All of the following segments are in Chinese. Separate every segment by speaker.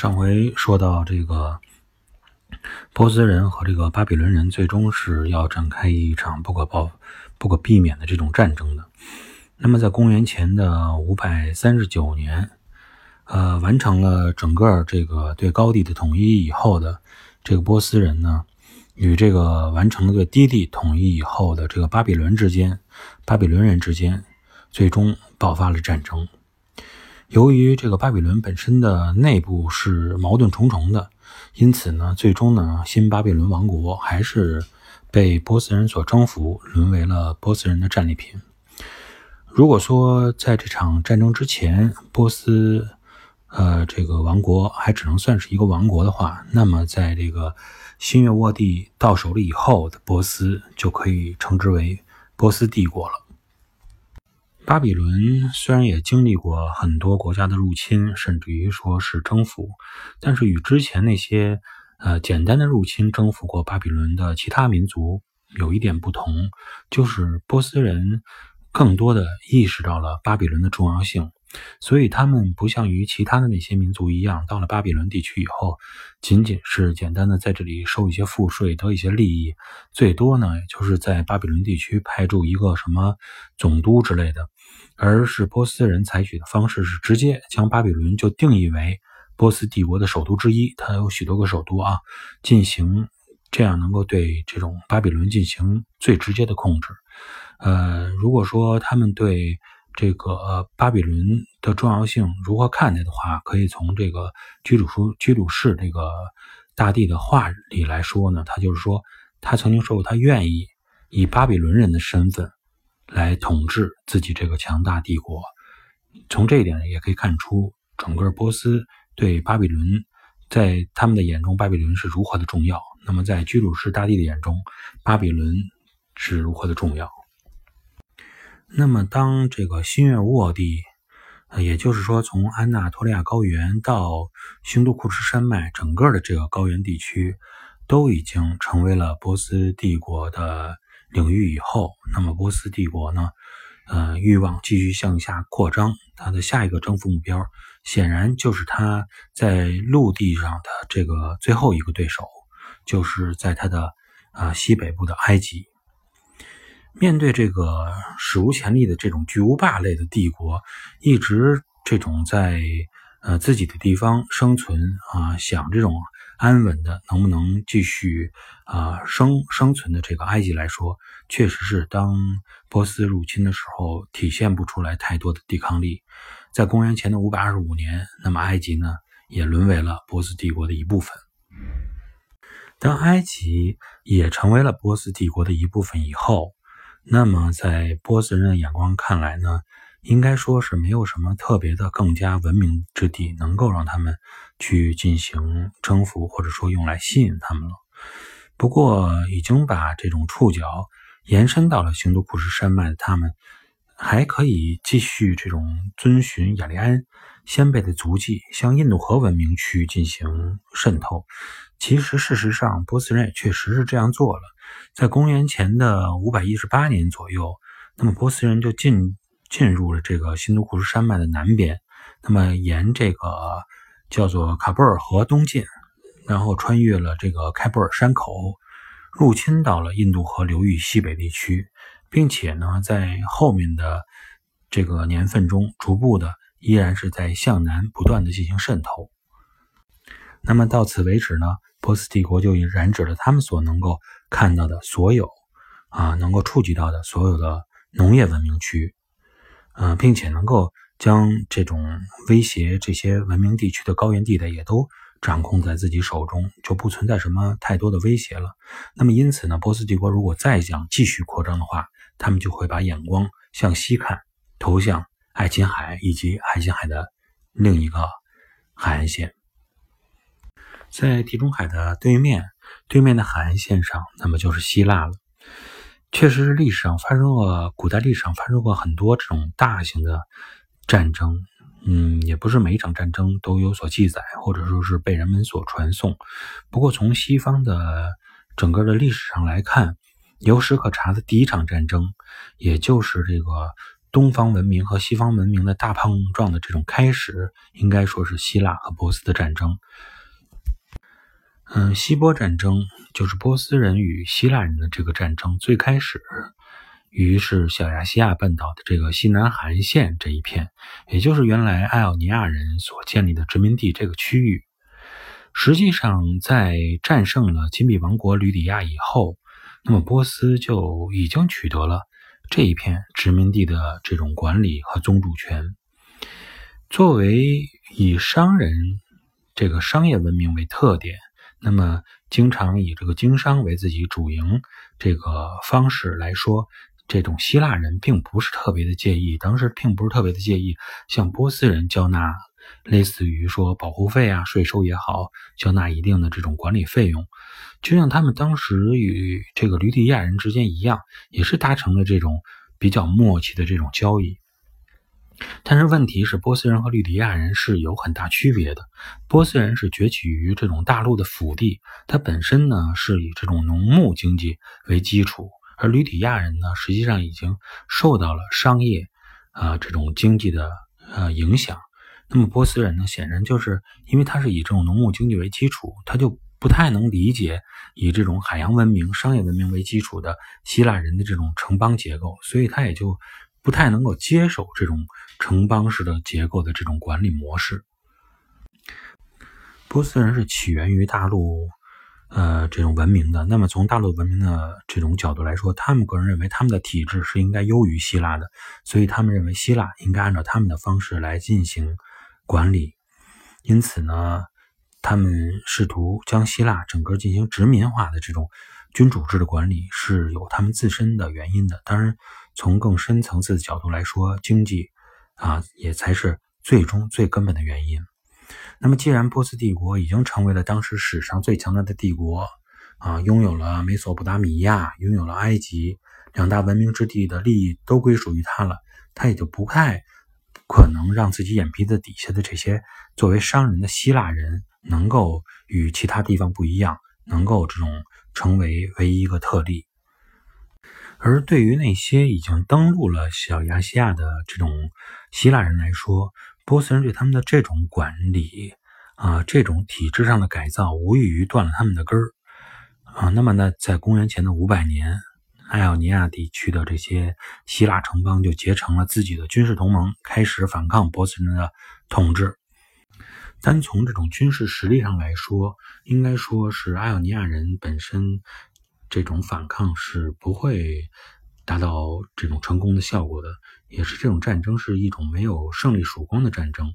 Speaker 1: 上回说到这个波斯人和这个巴比伦人最终是要展开一场不可报、不可避免的这种战争的。那么，在公元前的五百三十九年，呃，完成了整个这个对高地的统一以后的这个波斯人呢，与这个完成了个低地统一以后的这个巴比伦之间，巴比伦人之间，最终爆发了战争。由于这个巴比伦本身的内部是矛盾重重的，因此呢，最终呢，新巴比伦王国还是被波斯人所征服，沦为了波斯人的战利品。如果说在这场战争之前，波斯呃这个王国还只能算是一个王国的话，那么在这个新月沃地到手了以后的波斯，就可以称之为波斯帝国了。巴比伦虽然也经历过很多国家的入侵，甚至于说是征服，但是与之前那些呃简单的入侵征服过巴比伦的其他民族有一点不同，就是波斯人更多的意识到了巴比伦的重要性。所以他们不像于其他的那些民族一样，到了巴比伦地区以后，仅仅是简单的在这里收一些赋税，得一些利益，最多呢，也就是在巴比伦地区派驻一个什么总督之类的。而是波斯人采取的方式是直接将巴比伦就定义为波斯帝国的首都之一，它有许多个首都啊，进行这样能够对这种巴比伦进行最直接的控制。呃，如果说他们对。这个巴比伦的重要性如何看待的话，可以从这个居鲁书居鲁士这个大帝的话里来说呢。他就是说，他曾经说过，他愿意以巴比伦人的身份来统治自己这个强大帝国。从这一点也可以看出，整个波斯对巴比伦，在他们的眼中，巴比伦是如何的重要。那么，在居鲁士大帝的眼中，巴比伦是如何的重要。那么，当这个新月沃地，也就是说，从安纳托利亚高原到兴都库什山脉，整个的这个高原地区都已经成为了波斯帝国的领域以后，那么波斯帝国呢，呃，欲望继续向下扩张，它的下一个征服目标，显然就是它在陆地上的这个最后一个对手，就是在它的啊西北部的埃及。面对这个史无前例的这种巨无霸类的帝国，一直这种在呃自己的地方生存啊，想这种安稳的能不能继续啊生生存的这个埃及来说，确实是当波斯入侵的时候体现不出来太多的抵抗力。在公元前的五百二十五年，那么埃及呢也沦为了波斯帝国的一部分。当埃及也成为了波斯帝国的一部分以后。那么，在波斯人的眼光看来呢，应该说是没有什么特别的更加文明之地能够让他们去进行征服，或者说用来吸引他们了。不过，已经把这种触角延伸到了兴都库什山脉的，他们还可以继续这种遵循雅利安先辈的足迹，向印度河文明区进行渗透。其实，事实上，波斯人也确实是这样做了。在公元前的五百一十八年左右，那么波斯人就进进入了这个新都库什山脉的南边，那么沿这个叫做卡布尔河东进，然后穿越了这个开布尔山口，入侵到了印度河流域西北地区，并且呢，在后面的这个年份中，逐步的依然是在向南不断的进行渗透。那么到此为止呢，波斯帝国就已染指了他们所能够。看到的所有啊，能够触及到的所有的农业文明区，呃，并且能够将这种威胁这些文明地区的高原地带也都掌控在自己手中，就不存在什么太多的威胁了。那么，因此呢，波斯帝国如果再想继续扩张的话，他们就会把眼光向西看，投向爱琴海以及爱琴海的另一个海岸线，在地中海的对面。对面的海岸线上，那么就是希腊了。确实是历史上发生过，古代历史上发生过很多这种大型的战争。嗯，也不是每一场战争都有所记载，或者说是被人们所传颂。不过从西方的整个的历史上来看，有史可查的第一场战争，也就是这个东方文明和西方文明的大碰撞的这种开始，应该说是希腊和波斯的战争。嗯，希波战争就是波斯人与希腊人的这个战争，最开始于是小亚细亚半岛的这个西南韩线这一片，也就是原来爱奥尼亚人所建立的殖民地这个区域。实际上，在战胜了金币王国吕底亚以后，那么波斯就已经取得了这一片殖民地的这种管理和宗主权。作为以商人这个商业文明为特点。那么，经常以这个经商为自己主营这个方式来说，这种希腊人并不是特别的介意，当时并不是特别的介意向波斯人交纳类似于说保护费啊、税收也好，缴纳一定的这种管理费用，就像他们当时与这个吕底亚人之间一样，也是达成了这种比较默契的这种交易。但是问题是，波斯人和吕底亚人是有很大区别的。波斯人是崛起于这种大陆的腹地，它本身呢是以这种农牧经济为基础，而吕底亚人呢实际上已经受到了商业啊这种经济的呃影响。那么波斯人呢，显然就是因为他是以这种农牧经济为基础，他就不太能理解以这种海洋文明、商业文明为基础的希腊人的这种城邦结构，所以他也就。不太能够接受这种城邦式的结构的这种管理模式。波斯人是起源于大陆，呃，这种文明的。那么从大陆文明的这种角度来说，他们个人认为他们的体制是应该优于希腊的，所以他们认为希腊应该按照他们的方式来进行管理。因此呢，他们试图将希腊整个进行殖民化的这种君主制的管理是有他们自身的原因的。当然。从更深层次的角度来说，经济啊也才是最终最根本的原因。那么，既然波斯帝国已经成为了当时史上最强大的帝国啊，拥有了美索不达米亚，拥有了埃及两大文明之地的利益都归属于他了，他也就不太可能让自己眼皮子底下的这些作为商人的希腊人能够与其他地方不一样，能够这种成为唯一一个特例。而对于那些已经登陆了小亚细亚的这种希腊人来说，波斯人对他们的这种管理啊，这种体制上的改造，无异于断了他们的根儿啊。那么呢，在公元前的五百年，爱奥尼亚地区的这些希腊城邦就结成了自己的军事同盟，开始反抗波斯人的统治。单从这种军事实力上来说，应该说是爱奥尼亚人本身。这种反抗是不会达到这种成功的效果的，也是这种战争是一种没有胜利曙光的战争。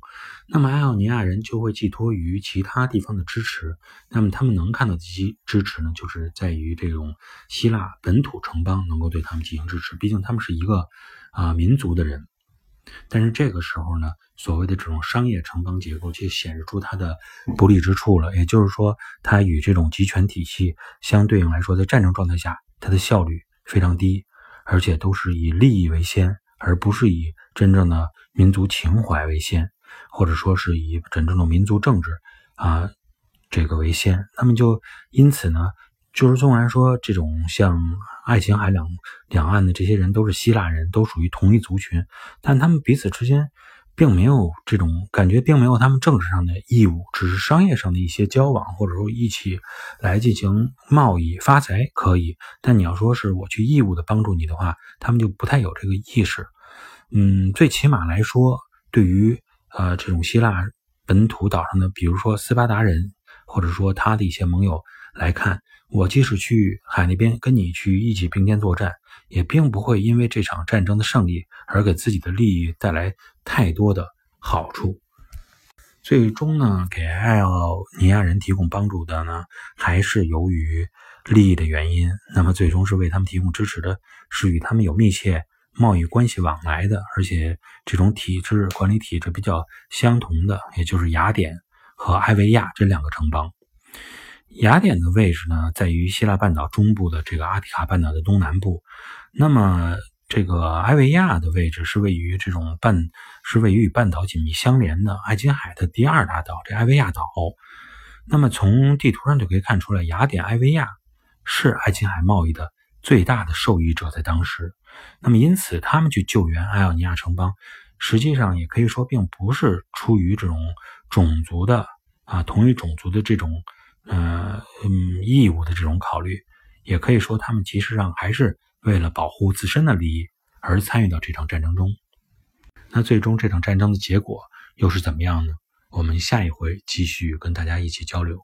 Speaker 1: 那么，爱奥尼亚人就会寄托于其他地方的支持。那么，他们能看到的支支持呢，就是在于这种希腊本土城邦能够对他们进行支持。毕竟他们是一个啊民族的人。但是这个时候呢？所谓的这种商业城邦结构，却显示出它的不利之处了。也就是说，它与这种集权体系相对应来说，在战争状态下，它的效率非常低，而且都是以利益为先，而不是以真正的民族情怀为先，或者说是以真正的民族政治啊这个为先。那么就因此呢，就是纵然说这种像爱琴海两两岸的这些人都是希腊人，都属于同一族群，但他们彼此之间。并没有这种感觉，并没有他们政治上的义务，只是商业上的一些交往，或者说一起来进行贸易发财可以。但你要说是我去义务的帮助你的话，他们就不太有这个意识。嗯，最起码来说，对于呃这种希腊本土岛上的，比如说斯巴达人，或者说他的一些盟友来看，我即使去海那边跟你去一起并肩作战。也并不会因为这场战争的胜利而给自己的利益带来太多的好处。最终呢，给爱奥尼亚人提供帮助的呢，还是由于利益的原因。那么，最终是为他们提供支持的，是与他们有密切贸易关系往来的，而且这种体制管理体制比较相同的，也就是雅典和埃维亚这两个城邦。雅典的位置呢，在于希腊半岛中部的这个阿提卡半岛的东南部。那么，这个埃维亚的位置是位于这种半，是位于与半岛紧密相连的爱琴海的第二大岛，这埃维亚岛。那么从地图上就可以看出来，雅典、埃维亚是爱琴海贸易的最大的受益者，在当时。那么因此，他们去救援埃奥尼亚城邦，实际上也可以说并不是出于这种种族的啊同一种族的这种呃嗯义务的这种考虑，也可以说他们其实上还是为了保护自身的利益而参与到这场战争中。那最终这场战争的结果又是怎么样呢？我们下一回继续跟大家一起交流。